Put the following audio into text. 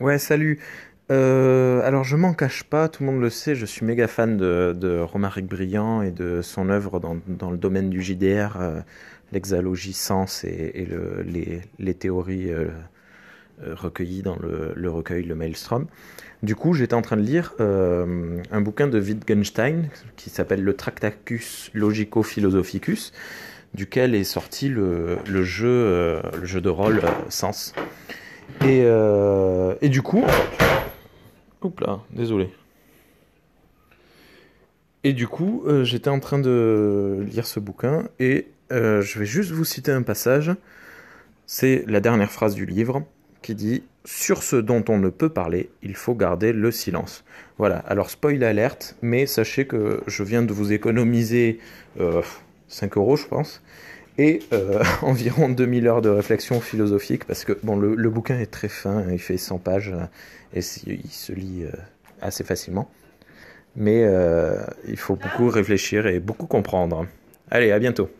Ouais, salut. Euh, alors, je m'en cache pas, tout le monde le sait, je suis méga fan de, de Romaric Briand et de son œuvre dans, dans le domaine du JDR, euh, l'exalogie sens et, et le- les, les théories euh, recueillies dans le, le recueil Le Maelstrom. Du coup, j'étais en train de lire un bouquin de Wittgenstein qui s'appelle Le Tractacus Logico-Philosophicus, duquel est sorti le, le jeu, le jeu de rôle Sens. Et, euh, et du coup, oups là, désolé. Et du coup, euh, j'étais en train de lire ce bouquin et euh, je vais juste vous citer un passage. C'est la dernière phrase du livre qui dit Sur ce dont on ne peut parler, il faut garder le silence. Voilà, alors spoil alerte, mais sachez que je viens de vous économiser euh, 5 euros, je pense, et euh, environ 2000 heures de réflexion philosophique, parce que bon, le, bouquin est très fin, il fait 100 pages euh, et il se lit euh, assez facilement. Mais euh, il faut beaucoup réfléchir et beaucoup comprendre. Allez, à bientôt.